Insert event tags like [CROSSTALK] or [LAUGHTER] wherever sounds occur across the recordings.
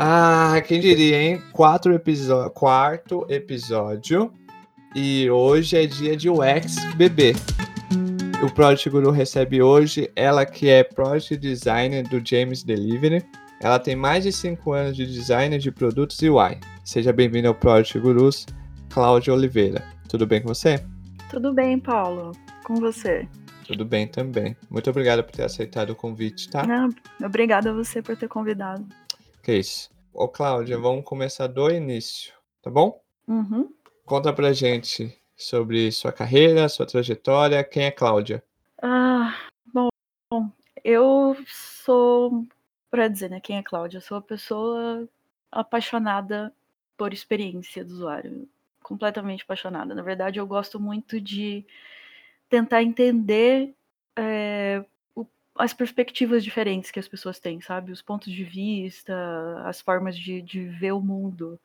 Ah, quem diria, hein? Quatro episódio, quarto episódio. E hoje é dia de UX bebê. O Project Guru recebe hoje ela que é Project Designer do James Delivery. Ela tem mais de 5 anos de design de produtos e UI. Seja bem-vinda ao Project Gurus, Cláudia Oliveira. Tudo bem com você? Tudo bem, Paulo. Com você? Tudo bem também. Muito obrigado por ter aceitado o convite, tá? Não, obrigada a você por ter convidado. Que isso. Ô, Cláudia, vamos começar do início, tá bom? Uhum. Conta pra gente sobre sua carreira, sua trajetória. Quem é Cláudia? Ah, bom, bom, eu sou, para dizer, né, quem é Cláudia? Eu sou uma pessoa apaixonada por experiência do usuário, completamente apaixonada. Na verdade, eu gosto muito de tentar entender é, as perspectivas diferentes que as pessoas têm, sabe? Os pontos de vista, as formas de, de ver o mundo.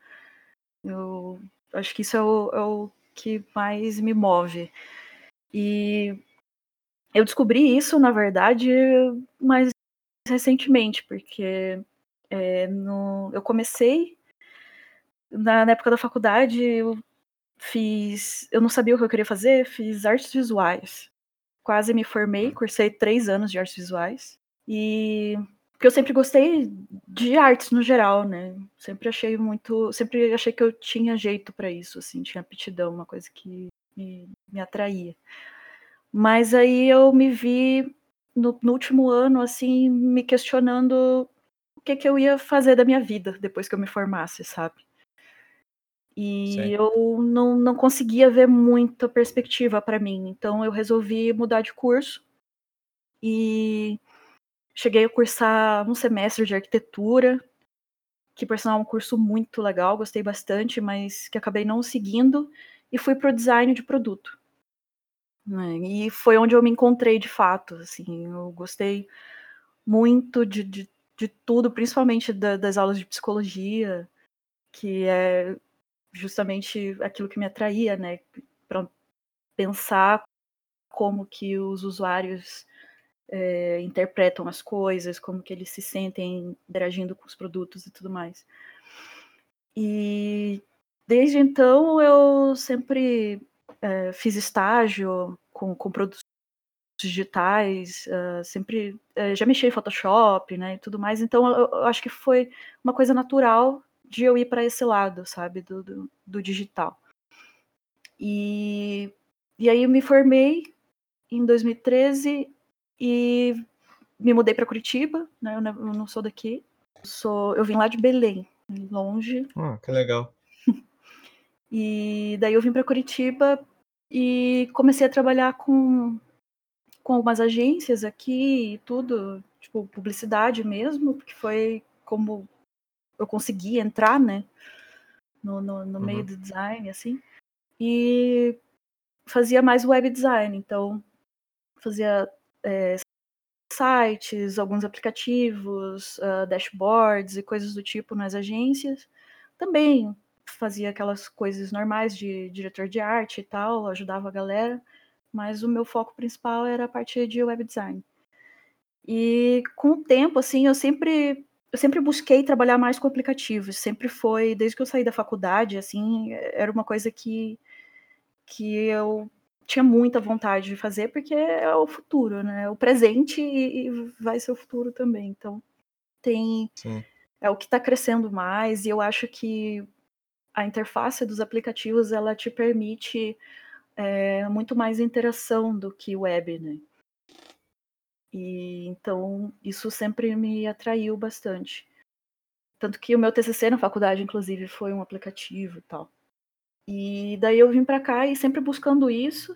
Eu acho que isso é o, é o que mais me move. E eu descobri isso, na verdade, mais recentemente, porque é, no, eu comecei na, na, época da faculdade, eu fiz. Eu não sabia o que eu queria fazer, fiz artes visuais. Quase me formei, cursei três anos de artes visuais. E porque eu sempre gostei de artes no geral, né? Sempre achei muito, sempre achei que eu tinha jeito para isso, assim, tinha aptidão, uma coisa que me, me atraía. Mas aí eu me vi no, no, último ano, assim, me questionando o que, que eu ia fazer da minha vida depois que eu me formasse, sabe? E Sim. eu não, não conseguia ver muita perspectiva para mim. Então eu resolvi mudar de curso e Cheguei a cursar um semestre de arquitetura, que por sinal é um curso muito legal, gostei bastante, mas que acabei não seguindo, e fui para o design de produto. Né? E foi onde eu me encontrei de fato. Assim, eu gostei muito de, de, de tudo, principalmente da, das aulas de psicologia, que é justamente aquilo que me atraía, né? Para pensar como que os usuários é, interpretam as coisas, como que eles se sentem interagindo com os produtos e tudo mais. E desde então eu sempre é, fiz estágio com, com produtos digitais, uh, sempre uh, já mexi em Photoshop, né, e tudo mais. Então eu, eu acho que foi uma coisa natural de eu ir para esse lado, sabe, do, do, do, digital. E, e aí eu me formei em 2013 e me mudei para Curitiba, né? Eu não sou daqui. Eu, sou, eu vim lá de Belém, longe. Ah, que legal. [LAUGHS] e daí eu vim para Curitiba e comecei a trabalhar com com algumas agências aqui e tudo, tipo publicidade mesmo, porque foi como eu consegui entrar, né, no, no, no uhum. meio do design, assim, e fazia mais web design, então fazia é, sites, alguns aplicativos, uh, dashboards e coisas do tipo nas agências. Também fazia aquelas coisas normais de diretor de arte e tal, ajudava a galera, mas o meu foco principal era a parte de web design. E com o tempo, assim, eu sempre eu sempre busquei trabalhar mais com aplicativos, sempre foi, desde que eu saí da faculdade, assim, era uma coisa que que eu tinha muita vontade de fazer, porque é o futuro, né? É o presente e, e vai ser o futuro também. Então, tem. Sim. É o que está crescendo mais, e eu acho que a interface dos aplicativos ela te permite é, muito mais interação do que web, né? E então isso sempre me atraiu bastante. Tanto que o meu TCC na faculdade, inclusive, foi um aplicativo e tal. E daí eu vim para cá e sempre buscando isso.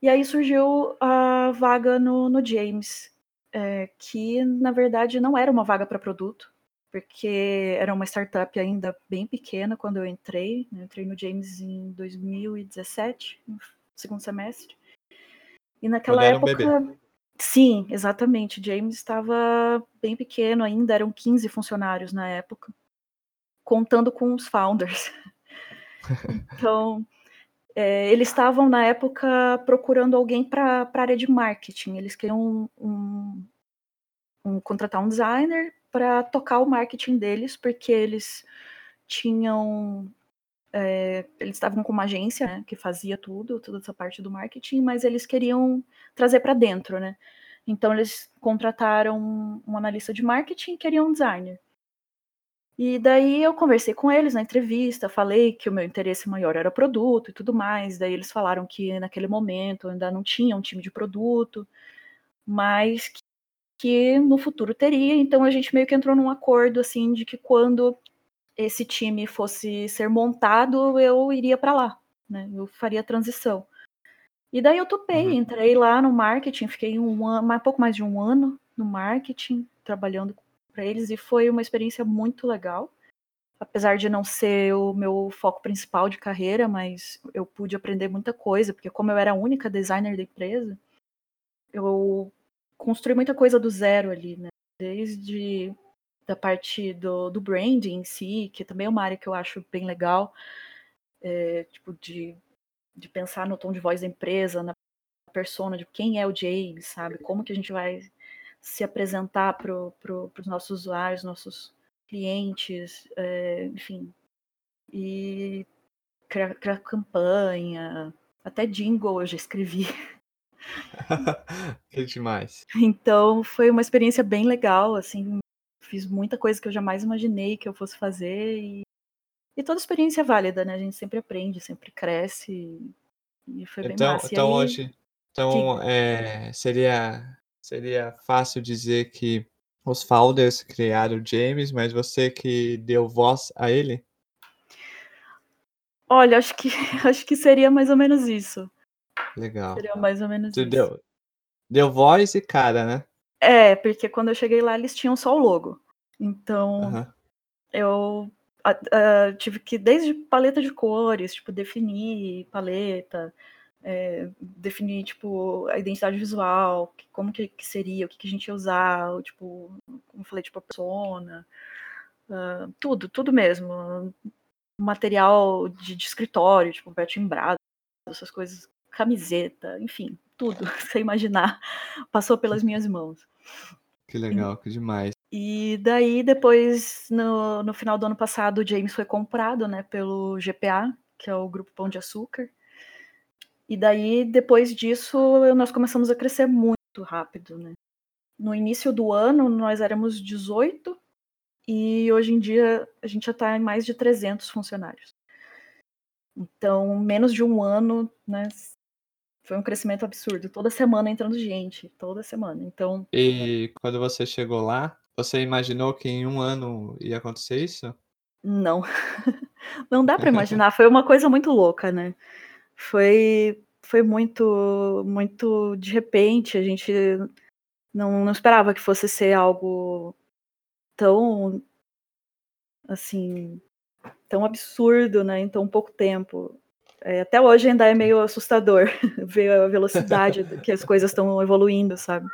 E aí surgiu a vaga no, no James, é, que na verdade não era uma vaga para produto, porque era uma startup ainda bem pequena quando eu entrei. Né? Eu entrei no James em 2017, no segundo semestre. E naquela época. Um sim, exatamente. James estava bem pequeno ainda, eram 15 funcionários na época, contando com os founders. [LAUGHS] Então, é, eles estavam na época procurando alguém para a área de marketing. Eles queriam um, um, um, contratar um designer para tocar o marketing deles, porque eles tinham é, eles estavam com uma agência né, que fazia tudo, toda essa parte do marketing, mas eles queriam trazer para dentro, né? Então eles contrataram um, analista de marketing e queriam um designer. E daí eu conversei com eles na entrevista, falei que o meu interesse maior era produto e tudo mais. Daí eles falaram que naquele momento ainda não tinha um time de produto, mas que, que no futuro teria. Então a gente meio que entrou num acordo assim de que quando esse time fosse ser montado, eu iria para lá, né? Eu faria a transição. E daí eu topei, uhum. entrei lá no marketing, fiquei um ano, um pouco mais de um ano no marketing, trabalhando para eles, e foi uma experiência muito legal. Apesar de não ser o meu foco principal de carreira, mas eu pude aprender muita coisa, porque como eu era a única designer da empresa, eu construí muita coisa do zero ali, né? Desde da parte do, do branding em si, que também é uma área que eu acho bem legal, é, tipo, de, de pensar no tom de voz da empresa, na persona, de quem é o James, sabe? Como que a gente vai se apresentar para pro, os nossos usuários, nossos clientes, é, enfim. E criar, criar campanha, até jingle eu já escrevi. [LAUGHS] que demais. Então foi uma experiência bem legal, assim, fiz muita coisa que eu jamais imaginei que eu fosse fazer e, e toda experiência é válida, né? A gente sempre aprende, sempre cresce e foi bem então, massa. Então aí, hoje, então é, seria seria fácil dizer que os founders criaram o James, mas você que deu voz a ele? Olha, acho que [LAUGHS] acho que seria mais ou menos isso. Legal. Seria mais ou menos tu isso. Deu, deu voz e cara, né? É, porque quando eu cheguei lá eles tinham só o logo. Então uhum. eu uh, tive que, desde paleta de cores, tipo, definir paleta, é, definir, tipo, a identidade visual, como que, que seria, o que, que, a gente ia usar, tipo, como eu falei, tipo, a persona, uh, tudo, tudo mesmo. Material de, de escritório, tipo, Beto Embrado, essas coisas, camiseta, enfim, tudo, [LAUGHS] você imaginar, passou pelas minhas mãos. Que legal, que demais. E daí, depois, no, no final do ano passado, o James foi comprado, né, pelo GPA, que é o Grupo Pão de Açúcar. E daí, depois disso, nós começamos a crescer muito rápido, né. No início do ano, nós éramos 18, e hoje em dia a gente já está em mais de 300 funcionários. Então, menos de um ano, né, foi um crescimento absurdo. Toda semana entrando gente, toda semana. Então. E quando você chegou lá, você imaginou que em um ano ia acontecer isso? Não. [LAUGHS] Não dá para imaginar. Foi uma coisa muito louca, né? Foi, foi muito, muito de repente. A gente não, não esperava que fosse ser algo tão, assim, tão absurdo, né? Em tão pouco tempo. É, até hoje ainda é meio assustador [LAUGHS] ver a velocidade que as coisas estão evoluindo, sabe?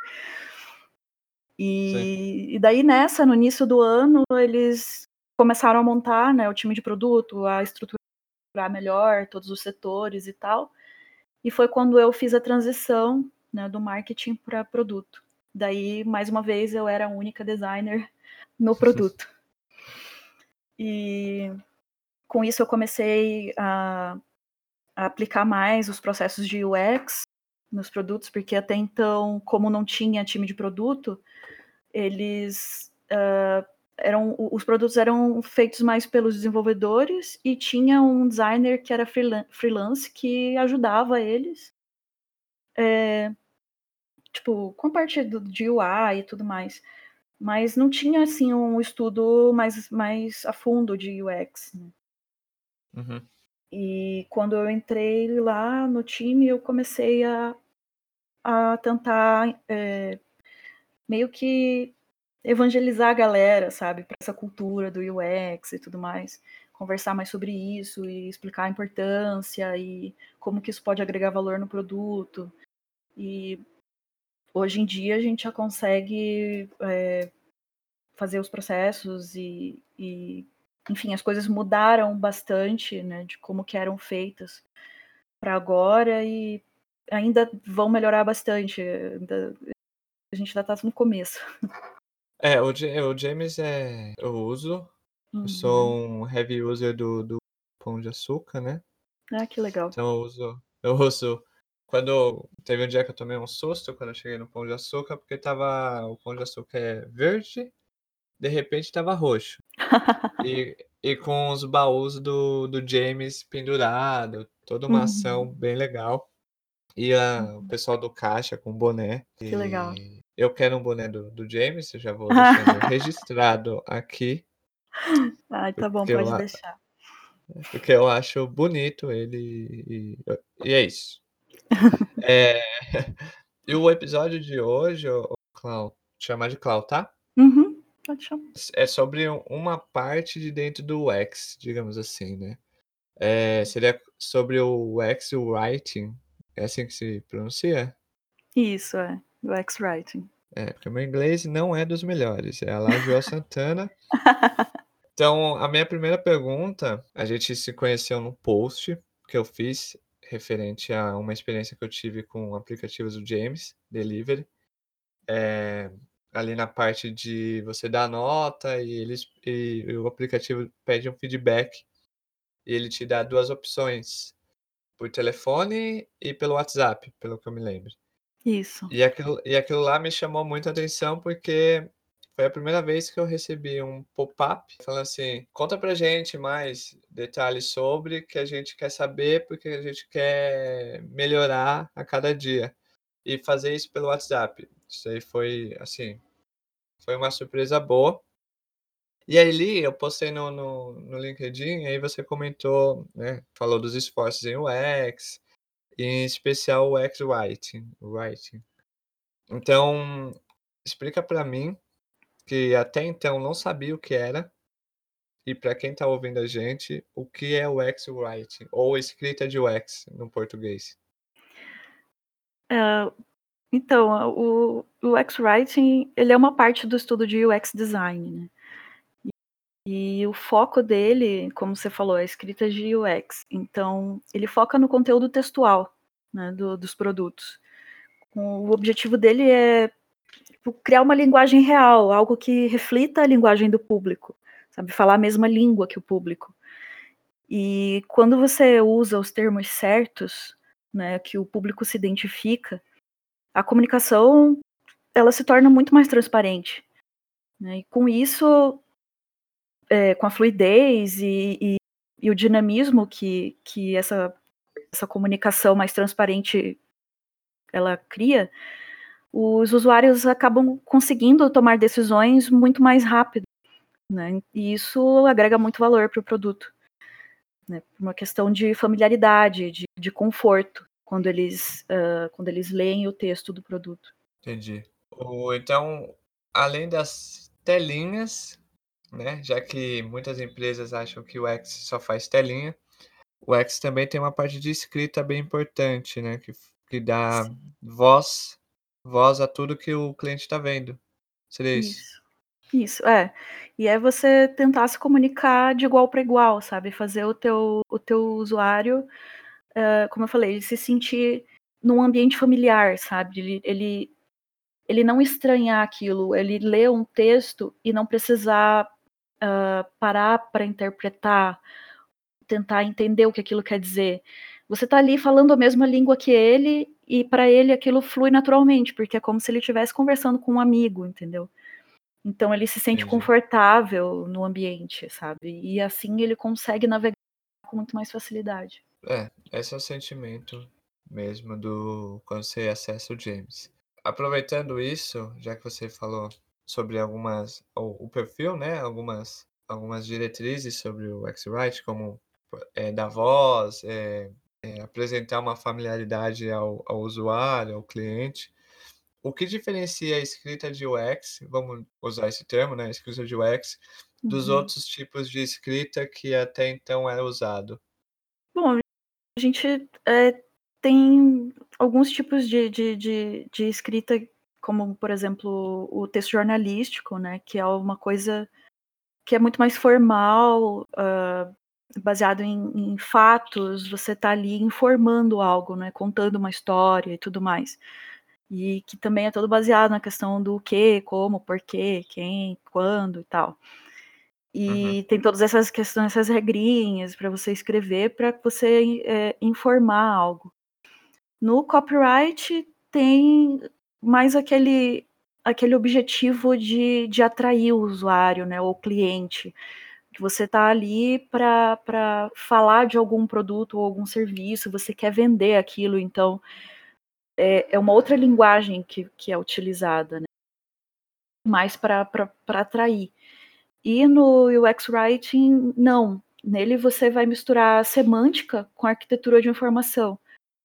E, e, daí nessa, no início do ano, eles começaram a montar né, o time de produto, a estruturar melhor todos os setores e tal. E foi quando eu fiz a transição né, do marketing para produto. Daí, mais uma vez, eu era a única designer no [LAUGHS] produto. E com isso eu comecei a aplicar mais os processos de UX nos produtos, porque até então, como não tinha time de produto, eles uh, eram os produtos eram feitos mais pelos desenvolvedores e tinha um designer que era freelance que ajudava eles, é, tipo, com parte do, de UI e tudo mais. Mas não tinha assim um estudo mais, mais a fundo de UX. Né? Uhum. E quando eu entrei lá no time, eu comecei a, a tentar é, meio que evangelizar a galera, sabe, para essa cultura do UX e tudo mais, conversar mais sobre isso e explicar a importância e como que isso pode agregar valor no produto. E hoje em dia a gente já consegue é, fazer os processos e, e enfim, as coisas mudaram bastante, né, de como que eram feitas para agora e ainda vão melhorar bastante. Ainda, a gente ainda está no começo. É, o, o James é. Eu uso. Uhum. Eu sou um heavy user do, do Pão de Açúcar, né? Ah, que legal. Então eu uso. Eu uso. Quando. Teve um dia que eu tomei um susto quando eu cheguei no Pão de Açúcar, porque tava. O Pão de Açúcar é verde, de repente tava roxo. e, e com os baús do, do James pendurado, toda uma uhum. ação bem legal. E a, o uhum. pessoal do caixa com boné. Que legal. Eu quero um boné do, do James, eu já vou [LAUGHS] deixando registrado aqui. Ai, tá bom, pode eu, deixar. Porque eu acho bonito ele e, e é isso. [LAUGHS] é, [LAUGHS] e o episódio de hoje, o Clau, chamar de Clau, tá? Uhum, pode chamar. É sobre uma parte de dentro do X, digamos assim, né? É, seria sobre o X Writing. É assim que se pronuncia? Isso, é. O X Writing. É, porque o meu inglês não é dos melhores. É a lá Joel Santana. [LAUGHS] Então, a minha primeira pergunta, a gente se conheceu no post que eu fiz referente a uma experiência que eu tive com aplicativos do James Delivery. É, ali na parte de você dar nota e, eles, e o aplicativo pede um feedback e ele te dá duas opções, por telefone e pelo WhatsApp, pelo que eu me lembro. Isso. E aquilo, e aquilo lá me chamou muita atenção porque foi a primeira vez que eu recebi um pop-up falando assim: conta pra gente mais detalhes sobre que a gente quer saber porque a gente quer melhorar a cada dia. E fazer isso pelo WhatsApp. Isso aí foi, assim, foi uma surpresa boa. E aí, eu postei no, no, no LinkedIn, aí você comentou, né? Falou dos esforços em UX, em especial o UX Writing. writing. Então, explica para mim que até então não sabia o que era. E para quem está ouvindo a gente, o que é o UX Writing ou escrita de UX no português? Uh, então, o, UX Writing ele é uma parte do estudo de UX Design, né? E, e o foco dele, como você falou, é a escrita de UX. Então, ele foca no conteúdo textual né, do, dos produtos. O objetivo dele é tipo, criar uma linguagem real, algo que reflita a linguagem do público, sabe? Falar a mesma língua que o público. E quando você usa os termos certos, né, que o público se identifica, a comunicação ela se torna muito mais transparente. Né? E com isso, é, com a fluidez e, e, e, o dinamismo que, que essa, essa comunicação mais transparente ela cria, os usuários acabam conseguindo tomar decisões muito mais rápido, né? E isso agrega muito valor para o produto, né? Uma questão de familiaridade, de, de conforto quando eles uh, quando eles leem o texto do produto. Entendi. O, então, além das telinhas, né? Já que muitas empresas acham que o X só faz telinha, o X também tem uma parte de escrita bem importante, né? Que, que dá Sim. voz voz a tudo que o cliente está vendo. Seria isso? Isso. Isso, é. E é você tentar se comunicar de igual para igual, sabe? Fazer o teu, o teu usuário, uh, como eu falei, ele se sentir num ambiente familiar, sabe? Ele, ele, ele não estranhar aquilo, ele ler um texto e não precisar uh, parar para interpretar, tentar entender o que aquilo quer dizer. Você está ali falando a mesma língua que ele e para ele aquilo flui naturalmente, porque é como se ele estivesse conversando com um amigo, entendeu? Então ele se sente Entendi. confortável no ambiente, sabe? E assim ele consegue navegar com muito mais facilidade. É, esse é o sentimento mesmo do quando você acessa o James. Aproveitando isso, já que você falou sobre algumas o, o perfil, né? Algumas algumas diretrizes sobre o X-Write, como é, da voz, é, é, apresentar uma familiaridade ao, ao usuário, ao cliente. O que diferencia a escrita de UX, vamos usar esse termo, né, escrita de UX, dos uhum. outros tipos de escrita que até então era usado? Bom, a gente é, tem alguns tipos de, de, de, de, escrita, como, por exemplo, o texto jornalístico, né, que é uma coisa que é muito mais formal, uh, baseado em, em fatos, você está ali informando algo, né, contando uma história e tudo mais. e que também é todo baseado na questão do que, como, porquê, quem, quando e tal. E uhum. tem todas essas questões, essas regrinhas para você escrever, para você é, informar algo. No copyright tem mais aquele, aquele objetivo de, de atrair o usuário, né, o cliente. Que você está ali para falar de algum produto ou algum serviço, você quer vender aquilo, então é, é uma outra linguagem que, que é utilizada, né? mais para atrair. E no UX Writing, não. Nele você vai misturar semântica com arquitetura de informação.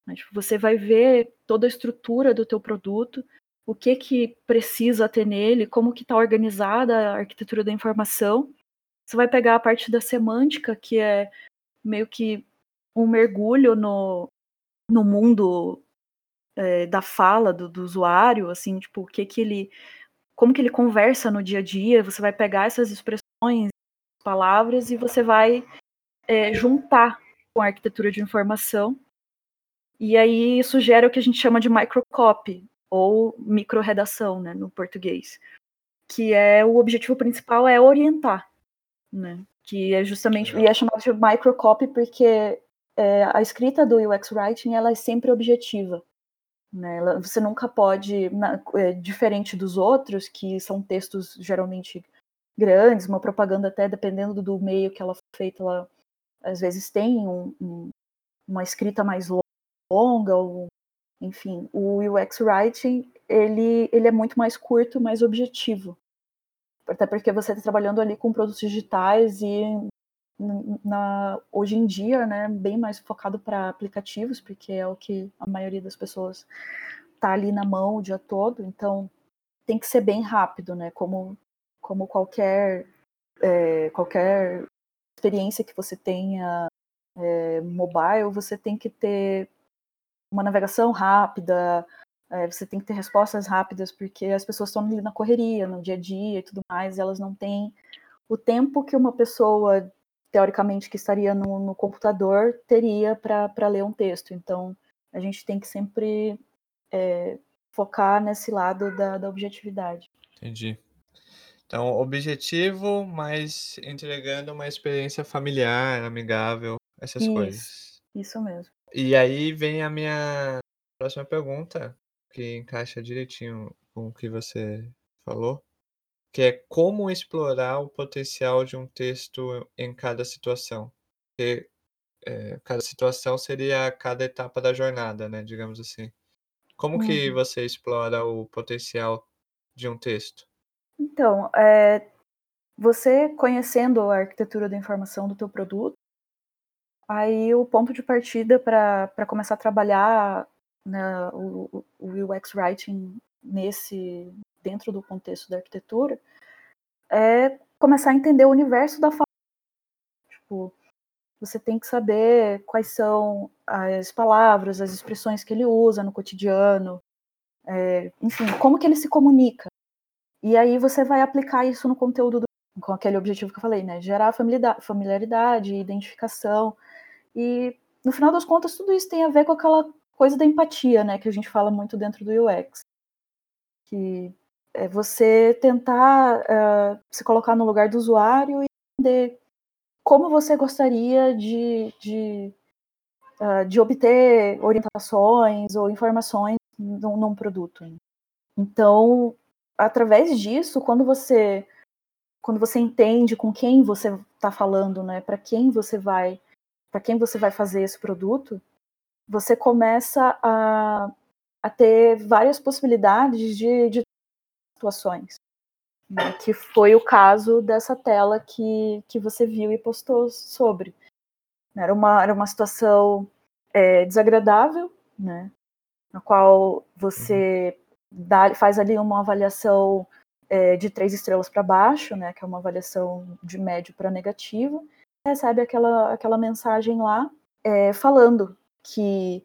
Né? Tipo, você vai ver toda a estrutura do teu produto, o que que precisa ter nele, como que está organizada a arquitetura da informação. Você vai pegar a parte da semântica, que é meio que um mergulho no, no mundo é, da fala do, do, usuário, assim, tipo, o que que ele, como que ele conversa no dia a dia, você vai pegar essas expressões, palavras, e você vai é, juntar com a arquitetura de informação, e aí isso gera o que a gente chama de microcopy, ou microredação, né, no português, que é o objetivo principal é orientar, né, que é justamente, e é chamado de microcopy porque é, a escrita do UX Writing, ela é sempre objetiva, né? Você nunca pode, na, é, diferente dos outros, que são textos geralmente grandes, uma propaganda até dependendo do meio que ela foi feita, ela às vezes tem um, um, uma escrita mais longa, ou, enfim, o UX Writing ele, ele é muito mais curto, mais objetivo. Até porque você está trabalhando ali com produtos digitais e na, hoje em dia, né, bem mais focado para aplicativos, porque é o que a maioria das pessoas está ali na mão o dia todo, então tem que ser bem rápido, né, como, como qualquer, é, qualquer experiência que você tenha é, mobile, você tem que ter uma navegação rápida, é, você tem que ter respostas rápidas, porque as pessoas estão ali na correria, no dia a dia e tudo mais, e elas não têm o tempo que uma pessoa teoricamente, que estaria no, no computador, teria para ler um texto. Então, a gente tem que sempre é, focar nesse lado da, da objetividade. Entendi. Então, objetivo, mas entregando uma experiência familiar, amigável, essas isso, coisas. Isso mesmo. E aí vem a minha próxima pergunta, que encaixa direitinho com o que você falou que é como explorar o potencial de um texto em cada situação. Porque, eh, cada situação seria cada etapa da jornada, né, digamos assim. Como que Uhum. você explora o potencial de um texto? Então, é você conhecendo a arquitetura da informação do teu produto, aí o ponto de partida para começar a trabalhar, né, o o UX Writing nesse dentro do contexto da arquitetura, é começar a entender o universo da fala. Tipo, você tem que saber quais são as palavras, as expressões que ele usa no cotidiano, é, enfim, como que ele se comunica. E aí você vai aplicar isso no conteúdo do, com aquele objetivo que eu falei, né? Gerar familiaridade, identificação. E no final das contas, tudo isso tem a ver com aquela coisa da empatia, né? Que a gente fala muito dentro do UX. Que é você tentar uh, se colocar no lugar do usuário e entender como você gostaria de, de, uh, de obter orientações ou informações num, num produto. Então, através disso, quando você quando você entende com quem você está falando, né, para quem você vai para quem você vai fazer esse produto, você começa a, a ter várias possibilidades de, de situações. Né, que foi o caso dessa tela que, que você viu e postou sobre. Era uma, era uma situação é, desagradável, né, na qual você dá, faz ali uma avaliação é, de três estrelas para baixo, né, que é uma avaliação de médio para negativo, recebe aquela, aquela mensagem lá é, falando que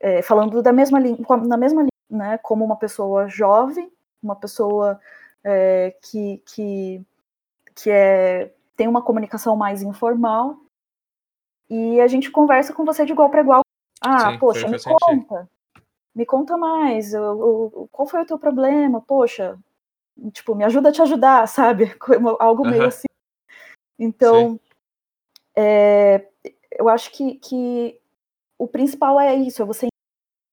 é, falando da mesma na mesma linha, né, como uma pessoa jovem uma pessoa é, que, que, que é, tem uma comunicação mais informal e a gente conversa com você de igual para igual. Ah, Sim, poxa, me conta. me conta mais, o, o, qual foi o teu problema? Poxa, tipo, me ajuda a te ajudar, [LAUGHS] sabe? Algo meio assim. Então, é, eu acho que, que o principal é isso, é você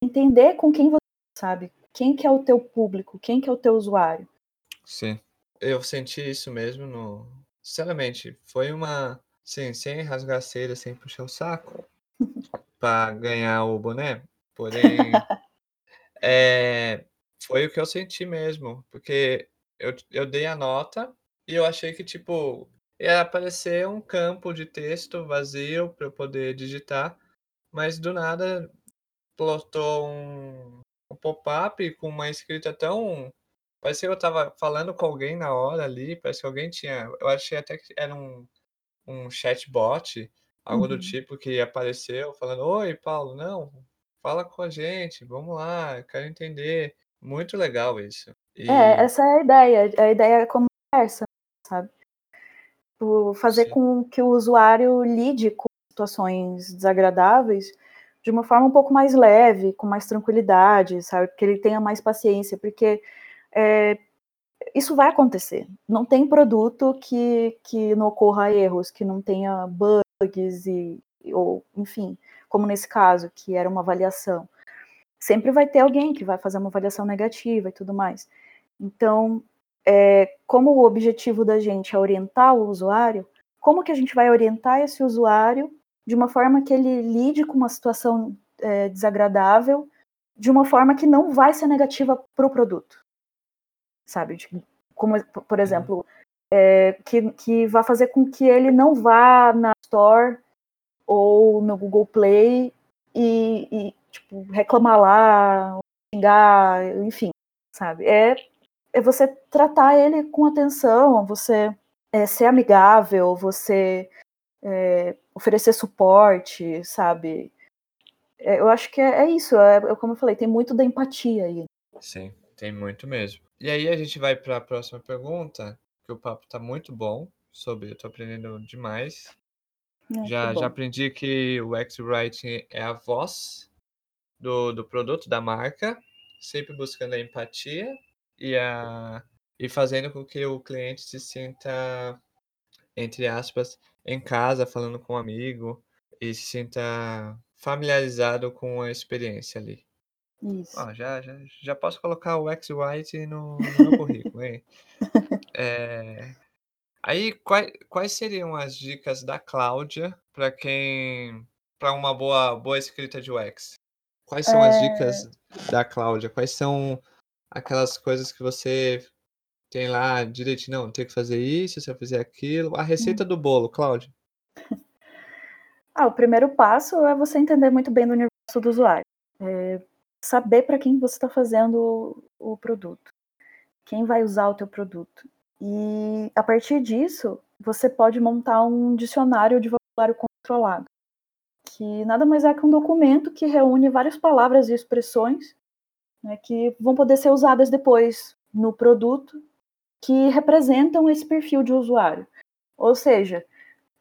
entender com quem você sabe, quem que é o teu público, quem que é o teu usuário. Sim, eu senti isso mesmo no... Sinceramente, foi uma... Sim, sem rasgar cera, sem puxar o saco, [LAUGHS] para ganhar o boné, porém... [LAUGHS] é, foi o que eu senti mesmo, porque eu, eu dei a nota e eu achei que, tipo, ia aparecer um campo de texto vazio para eu poder digitar, mas do nada plotou um pop-up com uma escrita tão. Parecia que eu estava falando com alguém na hora ali, parece que alguém tinha. Eu achei até que era um, um chatbot, algo uhum. do tipo, que apareceu falando: Oi, Paulo, não, fala com a gente, vamos lá, quero entender. Muito legal isso. E... É, essa é a ideia. A ideia é conversa, sabe? fazer Sim. com que o usuário lide com situações desagradáveis de uma forma um pouco mais leve, com mais tranquilidade, sabe? Que ele tenha mais paciência, porque é, isso vai acontecer. Não tem produto que, que não ocorra erros, que não tenha bugs e ou enfim, como nesse caso que era uma avaliação. Sempre vai ter alguém que vai fazer uma avaliação negativa e tudo mais. Então, é, como o objetivo da gente é orientar o usuário, como que a gente vai orientar esse usuário de uma forma que ele lide com uma situação é, desagradável, de uma forma que não vai ser negativa para o produto, sabe? Como, por exemplo, é, que, que vai fazer com que ele não vá na Store ou no Google Play e, e tipo, reclamar lá, xingar, enfim, sabe? É é você tratar ele com atenção, você é, ser amigável, você é, oferecer suporte, sabe? É, eu acho que é, é isso, é, é, como eu falei, tem muito da empatia aí. Sim, tem muito mesmo. E aí a gente vai para a próxima pergunta, que o papo tá muito bom sobre, eu tô aprendendo demais. É, já, já aprendi que o X-Writing é a voz do, do produto, da marca, sempre buscando a empatia e, a, e fazendo com que o cliente se sinta, entre aspas, em casa, falando com um amigo e se sinta familiarizado com a experiência ali. Isso. Já, já, já posso colocar o X White no, no meu [LAUGHS] currículo, hein? É... Aí, quais, quais seriam as dicas da Cláudia para quem. para uma boa, boa escrita de UX? Quais são é... as dicas da Cláudia? Quais são aquelas coisas que você tem lá direitinho, não, tem que fazer isso, você vai fazer aquilo. A receita hum. do bolo, Cláudio. [LAUGHS] Ah, o primeiro passo é você entender muito bem do universo do usuário. É saber para quem você está fazendo o produto. Quem vai usar o teu produto. E a partir disso, você pode montar um dicionário de vocabulário controlado, que nada mais é que um documento que reúne várias palavras e expressões né, que vão poder ser usadas depois no produto que representam esse perfil de usuário. Ou seja,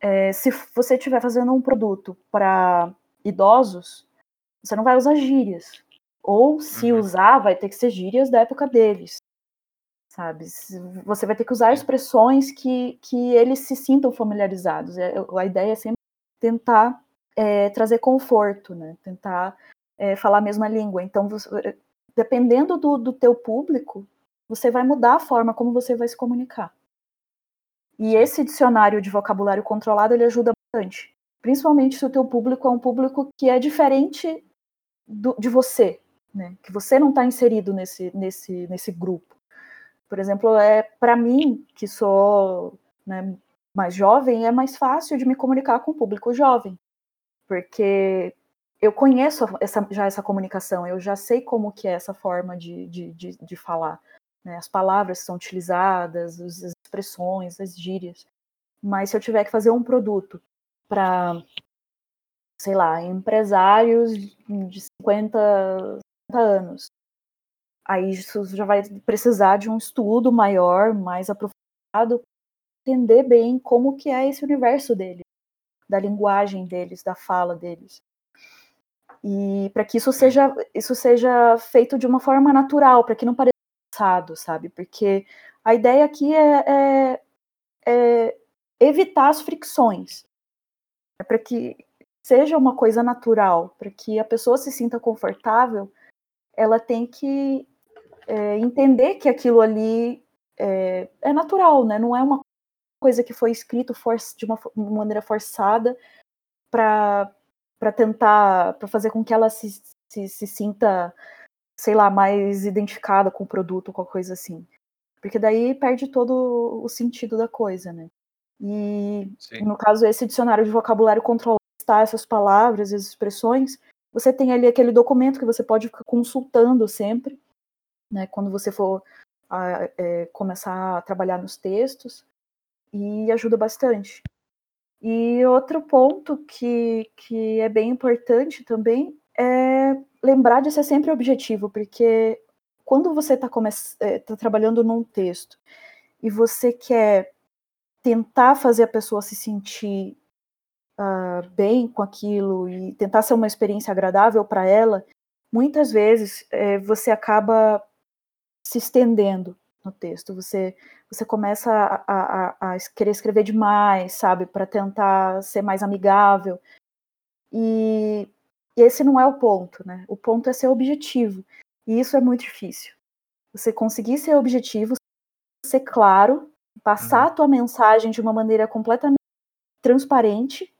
é, se você estiver fazendo um produto para idosos, você não vai usar gírias. Ou se uhum. usar, vai ter que ser gírias da época deles. Sabe? Você vai ter que usar expressões que, que eles se sintam familiarizados. É, a ideia é sempre tentar é, trazer conforto, né? Tentar é, falar a mesma língua. Então, você, dependendo do, do teu público, você vai mudar a forma como você vai se comunicar. E esse dicionário de vocabulário controlado, ele ajuda bastante. Principalmente se o teu público é um público que é diferente do, de você, né? Que você não está inserido nesse, nesse, nesse grupo. Por exemplo, é para mim, que sou né, mais jovem, é mais fácil de me comunicar com o público jovem. Porque eu conheço essa, já essa comunicação, eu já sei como que é essa forma de, de, de, de falar. Né? As palavras que são utilizadas, as expressões, as gírias. Mas se eu tiver que fazer um produto para, sei lá, empresários de 50, 50 anos, aí isso já vai precisar de um estudo maior, mais aprofundado, entender bem como que é esse universo deles, da linguagem deles, da fala deles. E para que isso seja, isso seja feito de uma forma natural, para que não pareça sabe? Porque a ideia aqui é, é, é evitar as fricções. É para que seja uma coisa natural, para que a pessoa se sinta confortável, ela tem que é, entender que aquilo ali é, é, natural, né? Não é uma coisa que foi escrito de uma, uma maneira forçada para tentar, para fazer com que ela se, se, se, sinta, sei lá, mais identificada com o produto, com a coisa assim. Porque daí perde todo o sentido da coisa, né? E Sim. no caso, esse dicionário de vocabulário controlar essas palavras, as expressões, você tem ali aquele documento que você pode ficar consultando sempre, né, quando você for a, é, começar a trabalhar nos textos, e ajuda bastante. E outro ponto que, que é bem importante também é lembrar de ser sempre objetivo, porque quando você está é, tá trabalhando num texto e você quer tentar fazer a pessoa se sentir uh, bem com aquilo e tentar ser uma experiência agradável para ela, muitas vezes é, você acaba se estendendo no texto. Você, você começa a, a, a querer escrever demais, sabe, para tentar ser mais amigável. E, e esse não é o ponto, né? O ponto é ser objetivo. E isso é muito difícil. Você conseguir ser objetivo, ser claro, passar uhum. a tua mensagem de uma maneira completamente transparente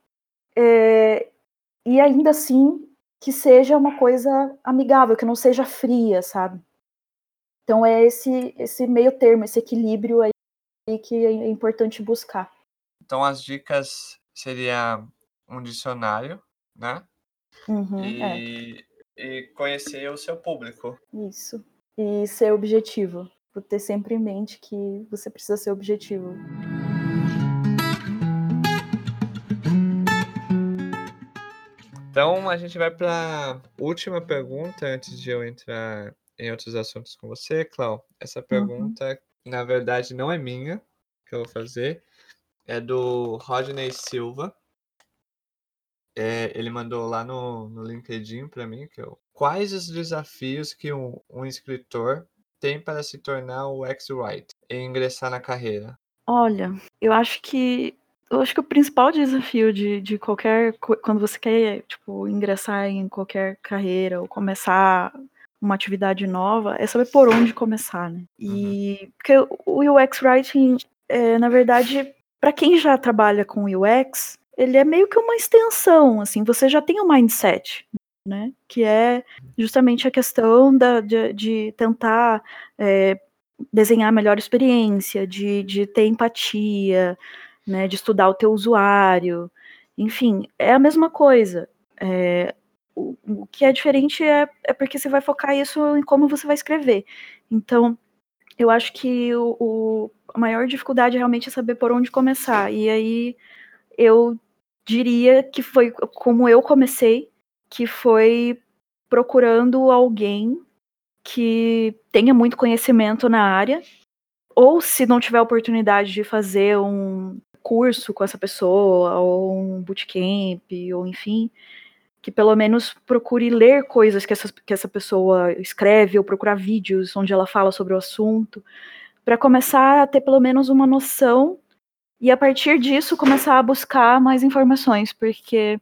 é, e ainda assim que seja uma coisa amigável, que não seja fria, sabe? Então é esse esse meio termo, esse equilíbrio aí que é importante buscar. Então as dicas seria um dicionário, né? Uhum, e, é. e conhecer o seu público. Isso. E ser objetivo. Ter sempre em mente que você precisa ser objetivo. Então a gente vai para última pergunta antes de eu entrar em outros assuntos com você, Clau. Essa uhum. pergunta, uhum. na verdade, não é minha que eu vou fazer, é do Rodney Silva. É, ele mandou lá no, no LinkedIn para mim que eu, quais os desafios que um, um escritor tem para se tornar o ex-writer e ingressar na carreira? Olha, eu acho que eu acho que o principal desafio de, de qualquer. Quando você quer, tipo, ingressar em qualquer carreira ou começar uma atividade nova, é saber por onde começar, né? E. Uhum. Porque o UX Writing, é, na verdade, para quem já trabalha com UX, ele é meio que uma extensão, assim, você já tem o um mindset, né? Que é justamente a questão da, de, de tentar é, desenhar melhor experiência, de, de ter empatia, né, de estudar o teu usuário, enfim, é a mesma coisa. É, o, o, que é diferente é, é porque você vai focar isso em como você vai escrever. Então, eu acho que o, o, a maior dificuldade realmente é saber por onde começar. E aí eu diria que foi como eu comecei, que foi procurando alguém que tenha muito conhecimento na área, ou se não tiver oportunidade de fazer um curso com essa pessoa, ou um bootcamp, ou enfim, que pelo menos procure ler coisas que essa, que essa pessoa escreve, ou procurar vídeos onde ela fala sobre o assunto, para começar a ter pelo menos uma noção e a partir disso começar a buscar mais informações, porque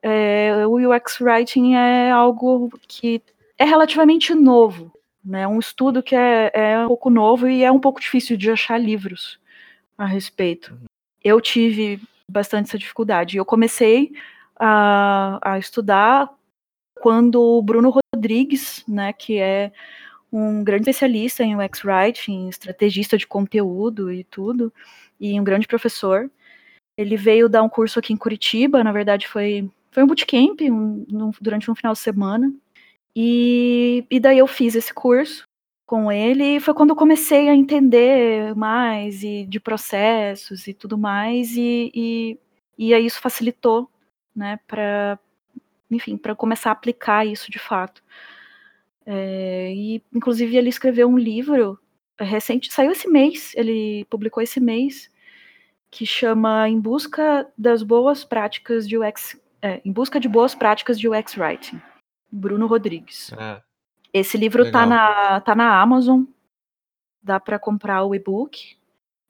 é, o UX Writing é algo que é relativamente novo, né? Um estudo que é, é um pouco novo e é um pouco difícil de achar livros a respeito. Eu tive bastante essa dificuldade. Eu comecei a, a estudar quando o Bruno Rodrigues, né, que é um grande especialista em UX Writing, estrategista de conteúdo e tudo, e um grande professor. Ele veio dar um curso aqui em Curitiba, na verdade foi, foi um bootcamp um, durante um final de semana. E, e daí eu fiz esse curso com ele e foi quando eu comecei a entender mais e de processos e tudo mais e, e, e aí isso facilitou, né, para enfim, para começar a aplicar isso de fato. É, e inclusive ele escreveu um livro recente, saiu esse mês, ele publicou esse mês que chama Em busca das boas práticas de UX, é, em busca de boas práticas de UX writing. Bruno Rodrigues. Ah, Esse livro tá na, tá na Amazon, dá pra comprar o e-book,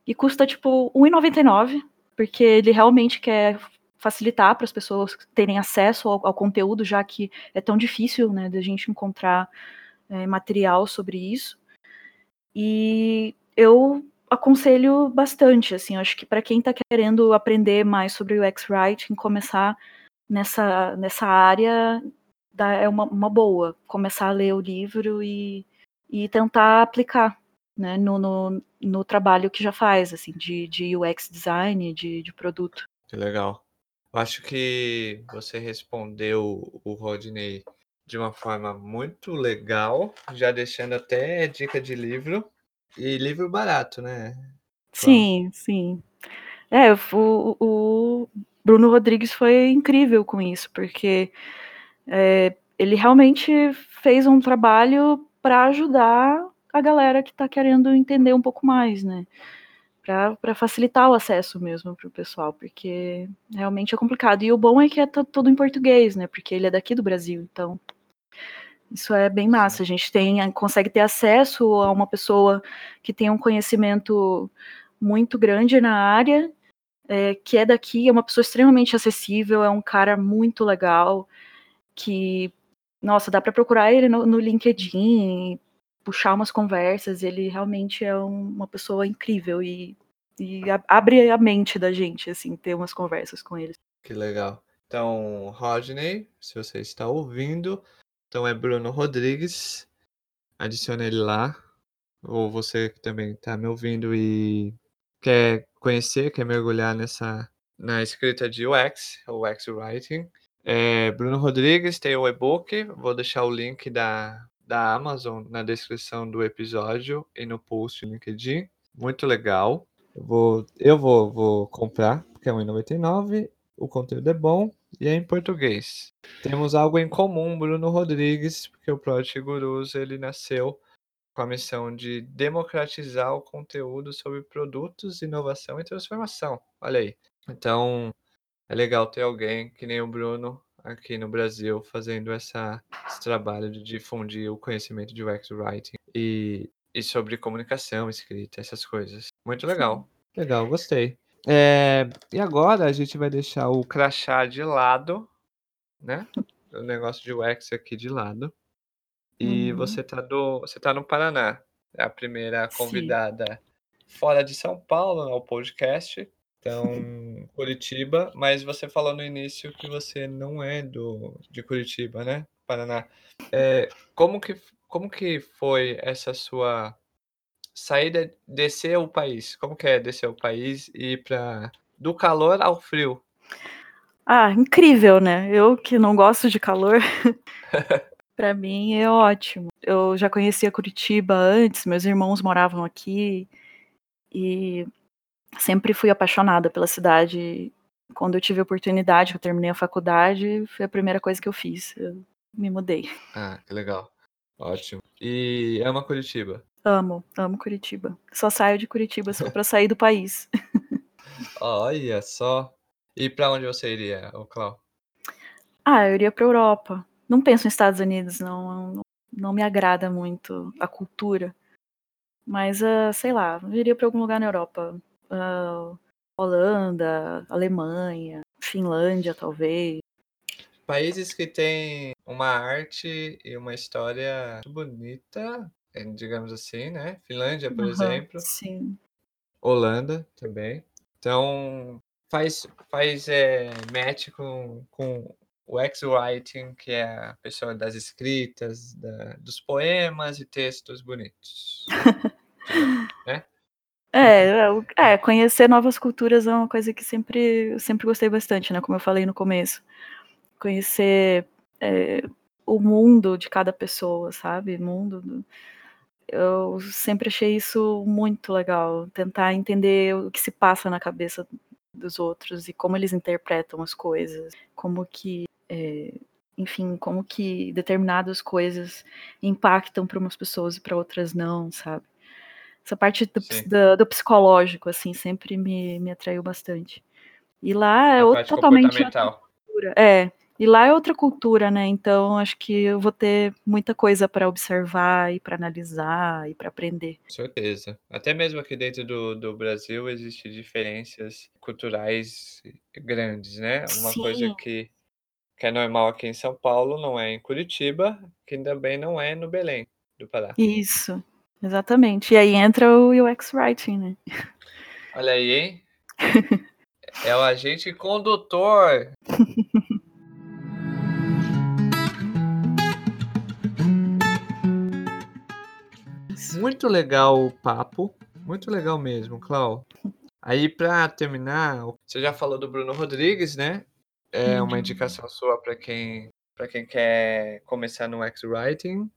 e custa tipo R$ 1,99, porque ele realmente quer facilitar para as pessoas terem acesso ao, ao conteúdo, já que é tão difícil né, da gente encontrar é, material sobre isso. E eu aconselho bastante, assim, acho que para quem está querendo aprender mais sobre o X-Writing, começar nessa, nessa área dá, é uma, uma boa, começar a ler o livro e, e tentar aplicar né, no, no, no trabalho que já faz, assim, de, de UX design, de, de produto. Que legal. Acho que você respondeu o Rodney de uma forma muito legal, já deixando até dica de livro. E livro barato, né? Sim, sim. É, o, o Bruno Rodrigues foi incrível com isso, porque é, ele realmente fez um trabalho para ajudar a galera que está querendo entender um pouco mais, né? Para facilitar o acesso mesmo para o pessoal, porque realmente é complicado. E o bom é que é tudo em português, né? Porque ele é daqui do Brasil, então isso é bem massa. A gente tem, consegue ter acesso a uma pessoa que tem um conhecimento muito grande na área, é, que é daqui, é uma pessoa extremamente acessível, é um cara muito legal, que, nossa, dá para procurar ele no, no LinkedIn, puxar umas conversas, ele realmente é um, uma pessoa incrível e, e abre a mente da gente, assim, ter umas conversas com ele. Que legal. Então, Rodney, se você está ouvindo, então é Bruno Rodrigues. Adicione ele lá. Ou você que também está me ouvindo e quer conhecer, quer mergulhar nessa na escrita de UX, UX Writing. É, Bruno Rodrigues tem o e-book. Vou deixar o link da, da Amazon na descrição do episódio e no post do LinkedIn. Muito legal. Eu vou, eu vou, vou comprar, porque é R$1,99. O conteúdo é bom e é em português. Temos algo em comum, Bruno Rodrigues, porque o Project Gurus ele nasceu com a missão de democratizar o conteúdo sobre produtos, inovação e transformação. Olha aí. Então, é legal ter alguém que nem o Bruno aqui no Brasil fazendo essa, esse trabalho de difundir o conhecimento de UX Writing e, e sobre comunicação, escrita, essas coisas. Muito legal. Legal, gostei. É, e agora a gente vai deixar o crachá de lado, né? O negócio de UX aqui de lado. E uhum. você tá do, você tá no Paraná. É a primeira convidada Sim. fora de São Paulo ao podcast. Então, [LAUGHS] Curitiba, mas você falou no início que você não é do de Curitiba, né? Paraná. É, como que como que foi essa sua saída, descer o país? Como que é descer o país e ir para do calor ao frio? Ah, incrível, né? Eu que não gosto de calor, [LAUGHS] para mim é ótimo. Eu já conhecia Curitiba antes, meus irmãos moravam aqui e sempre fui apaixonada pela cidade. Quando eu tive a oportunidade, que eu terminei a faculdade, foi a primeira coisa que eu fiz. Eu me mudei. Ah, que legal. Ótimo. E ama Curitiba? Amo, amo Curitiba. Só saio de Curitiba só para sair do país. [LAUGHS] Olha só. E para onde você iria, Clau? Ah, eu iria para Europa. Não penso nos Estados Unidos, não, não, não me agrada muito a cultura. Mas, uh, sei lá, eu iria para algum lugar na Europa. Uh, Holanda, Alemanha, Finlândia, talvez. Países que têm uma arte e uma história muito bonita, digamos assim, né? Finlândia, por Uhum, exemplo. sim. Holanda também. Então, faz, faz é, match com, com o X-Writing, que é a pessoa das escritas, da, dos poemas e textos bonitos. [LAUGHS] né? É, é, conhecer novas culturas é uma coisa que sempre, eu sempre gostei bastante, né? Como eu falei no começo. Conhecer é, o mundo de cada pessoa, sabe? Mundo. Do... Eu sempre achei isso muito legal. Tentar entender o que se passa na cabeça dos outros e como eles interpretam as coisas, como que, é, enfim, como que determinadas coisas impactam para umas pessoas e para outras não, sabe? Essa parte do, do, do, psicológico, assim, sempre me, me atraiu bastante. E lá é totalmente comportamental. cultura. É, E lá é outra cultura, né? Então acho que eu vou ter muita coisa para observar e para analisar e para aprender. Com certeza. Até mesmo aqui dentro do, do Brasil existem diferenças culturais grandes, né? Uma coisa Sim. que, que é normal aqui em São Paulo não é em Curitiba, que também não é no Belém do Pará. Isso, exatamente. E aí entra o UX Writing, né? Olha aí, hein? [LAUGHS] É o agente condutor. [LAUGHS] Muito legal o papo, muito legal mesmo, Clau. Aí para terminar, você já falou do Bruno Rodrigues, né? É uma Uhum. indicação sua para quem para quem quer começar no UX Writing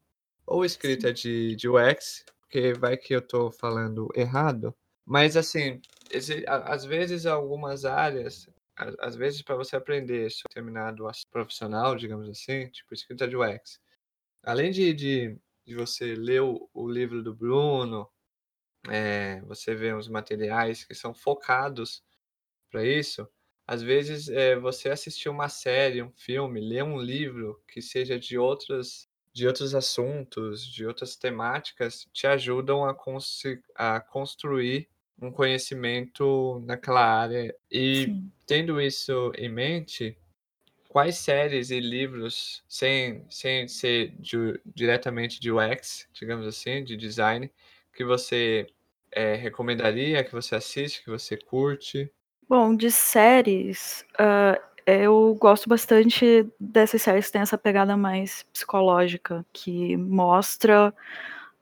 ou escrita de, de UX, porque vai que eu tô falando errado. Mas assim, esse- a- às vezes algumas áreas, a- às vezes para você aprender sobre determinado profissional, digamos assim, tipo escrita de UX, além de, de, de você ler o, o livro do Bruno, é, você vê os materiais que são focados para isso, às vezes é, você assistir uma série, um filme, ler um livro que seja de outras de outros assuntos, de outras temáticas, te ajudam a, a construir um conhecimento naquela área. E Sim. tendo isso em mente, quais séries e livros, sem, sem ser de- diretamente de UX, digamos assim, de design, que você é, recomendaria, que você assiste, que você curte? Bom, de séries, ah, eu gosto bastante dessas séries que tem essa pegada mais psicológica, que mostra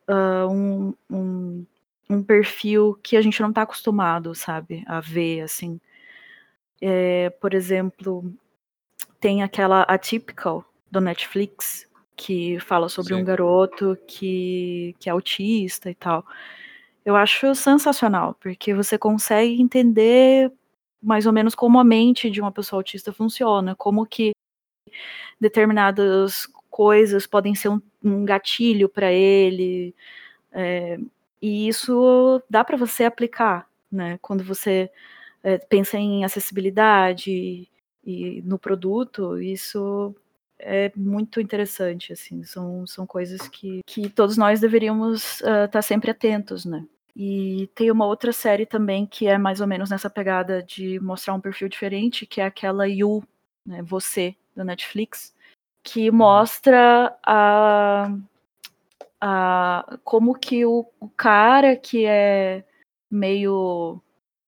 ah, um, um, um perfil que a gente não tá acostumado, sabe, a ver, assim. É, por exemplo, tem aquela Atypical do Netflix, que fala sobre um Sim. garoto que, que é autista e tal. Eu acho sensacional, porque você consegue entender mais ou menos como a mente de uma pessoa autista funciona, como que determinadas coisas podem ser um, um gatilho para ele, é, e isso dá para você aplicar, né? Quando você é, pensa em acessibilidade e, no produto, isso é muito interessante, assim, são, são coisas que, que todos nós deveríamos estar uh, tá sempre atentos, né? E tem uma outra série também que é mais ou menos nessa pegada de mostrar um perfil diferente, que é aquela You, né, Você, da Netflix, que mostra a, a como que o, o cara que é meio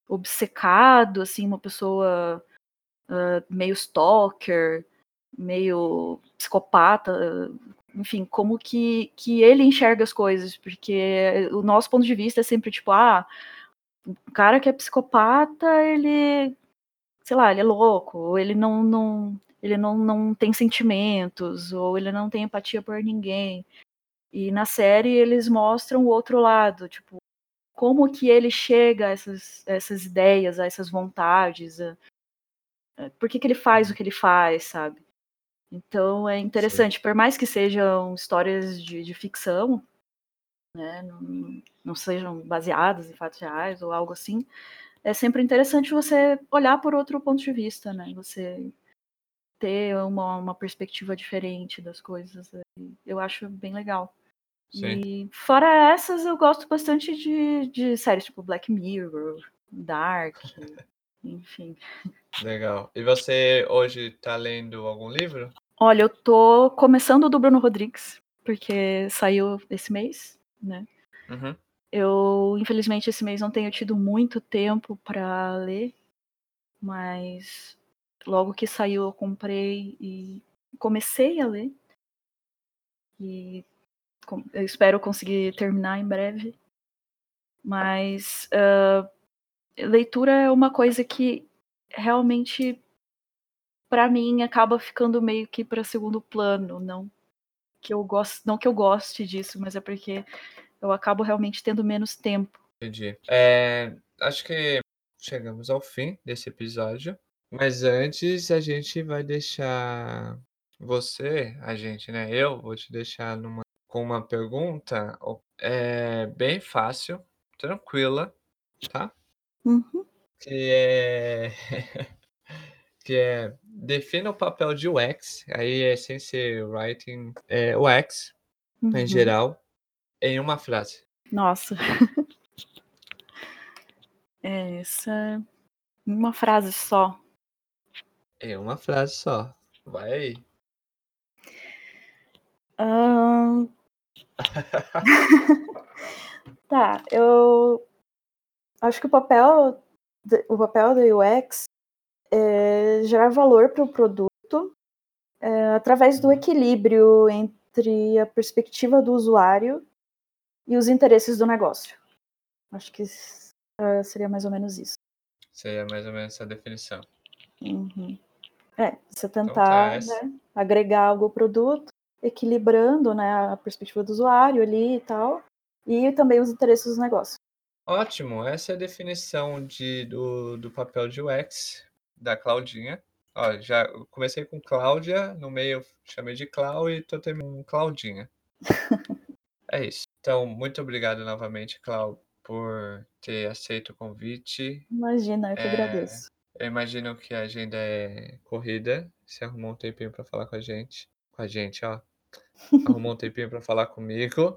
obcecado, assim, uma pessoa uh, meio stalker, meio psicopata, enfim, como que, que ele enxerga as coisas, porque o nosso ponto de vista é sempre tipo, ah, o cara que é psicopata, ele, sei lá, ele é louco, ou ele não, não ele não, não tem sentimentos, ou ele não tem empatia por ninguém. E na série eles mostram o outro lado, tipo, como que ele chega a essas, essas ideias, a essas vontades, a, por que, que ele faz o que ele faz, sabe? Então é interessante, Sim. por mais que sejam histórias de, de ficção, né, não, não, sejam baseadas em fatos reais ou algo assim, é sempre interessante você olhar por outro ponto de vista, né? Você ter uma, uma perspectiva diferente das coisas. Eu acho bem legal. Sim. E fora essas, eu gosto bastante de, de séries tipo Black Mirror, Dark, enfim. Legal. E você hoje está lendo algum livro? Olha, eu tô começando o do Bruno Rodrigues, porque saiu esse mês, né? Uhum. Eu, infelizmente, esse mês não tenho tido muito tempo para ler, mas logo que saiu eu comprei e comecei a ler. E eu espero conseguir terminar em breve. Mas uh, leitura é uma coisa que realmente para mim acaba ficando meio que para segundo plano, não que eu gosto, não que eu goste disso, mas é porque eu acabo realmente tendo menos tempo. Entendi. É, acho que chegamos ao fim desse episódio, mas antes a gente vai deixar você, a gente, né? Eu vou te deixar numa, com uma pergunta é, bem fácil, tranquila, tá? Uhum. Que é [LAUGHS] que é defina o papel de UX, aí é sem ser writing, é UX Uhum. em geral, em uma frase. Nossa. [LAUGHS] Essa. Uma frase só. Em uma frase só. Vai aí. Ahn, [LAUGHS] Tá, eu acho que o papel, o papel do UX é gerar valor para o produto é, através do equilíbrio entre a perspectiva do usuário e os interesses do negócio. Acho que eh, seria mais ou menos isso. Seria mais ou menos essa definição. Uhum. É, você tá, tentar essa- né, agregar algo ao produto, equilibrando né, a perspectiva do usuário ali e tal, e também os interesses do negócio. Ótimo, essa é a definição de, do, do papel de UX da Claudinha. Ó, já comecei com Cláudia, no meio chamei de Clau e tô terminando com Claudinha. [LAUGHS] É isso. Então, muito obrigado novamente, Clau, por ter aceito o convite. Imagina, eu que É, agradeço. Eu imagino que a agenda é corrida. Você arrumou um tempinho para falar com a gente. Com a gente, ó. [LAUGHS] Arrumou um tempinho para falar comigo.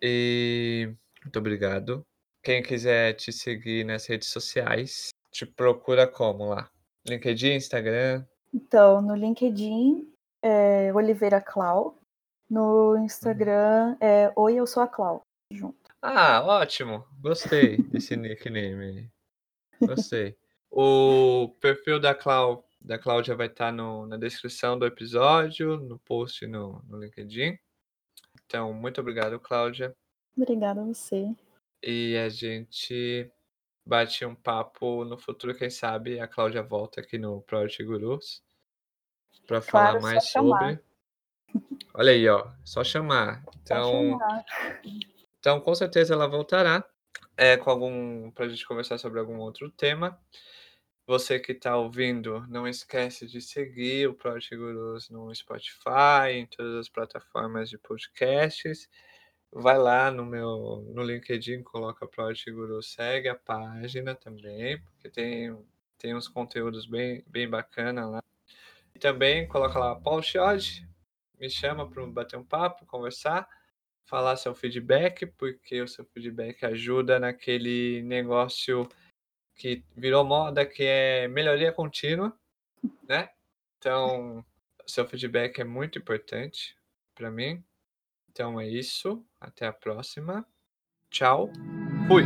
E muito obrigado. Quem quiser te seguir nas redes sociais, te procura como lá? LinkedIn, Instagram. Então, no LinkedIn é Oliveira Clau. No Instagram é Oi, eu sou a Clau. Junto. Ah, ótimo. Gostei desse nickname. Gostei. O perfil da Clau, da Cláudia vai estar no, na descrição do episódio, no post no, no LinkedIn. Então, muito obrigado, Cláudia. Obrigada a você. E a gente bate um papo no futuro, quem sabe a Cláudia volta aqui no Project Gurus para falar Claro, mais chamar. sobre. Olha aí, ó, só chamar. Só Então, chamar. então com certeza ela voltará é, com algum para a gente conversar sobre algum outro tema. Você que está ouvindo, não esquece de seguir o Project Gurus no Spotify, em todas as plataformas de podcasts. Vai lá no meu no LinkedIn, coloca Project Guru, segue a página também, porque tem, tem uns conteúdos bem, bem bacana lá. E também coloca lá Paul Chiod, me chama para bater um papo, conversar, falar seu feedback, porque o seu feedback ajuda naquele negócio que virou moda, que é melhoria contínua, né? Então, seu feedback é muito importante para mim. Então é isso. Até a próxima. Tchau. Fui.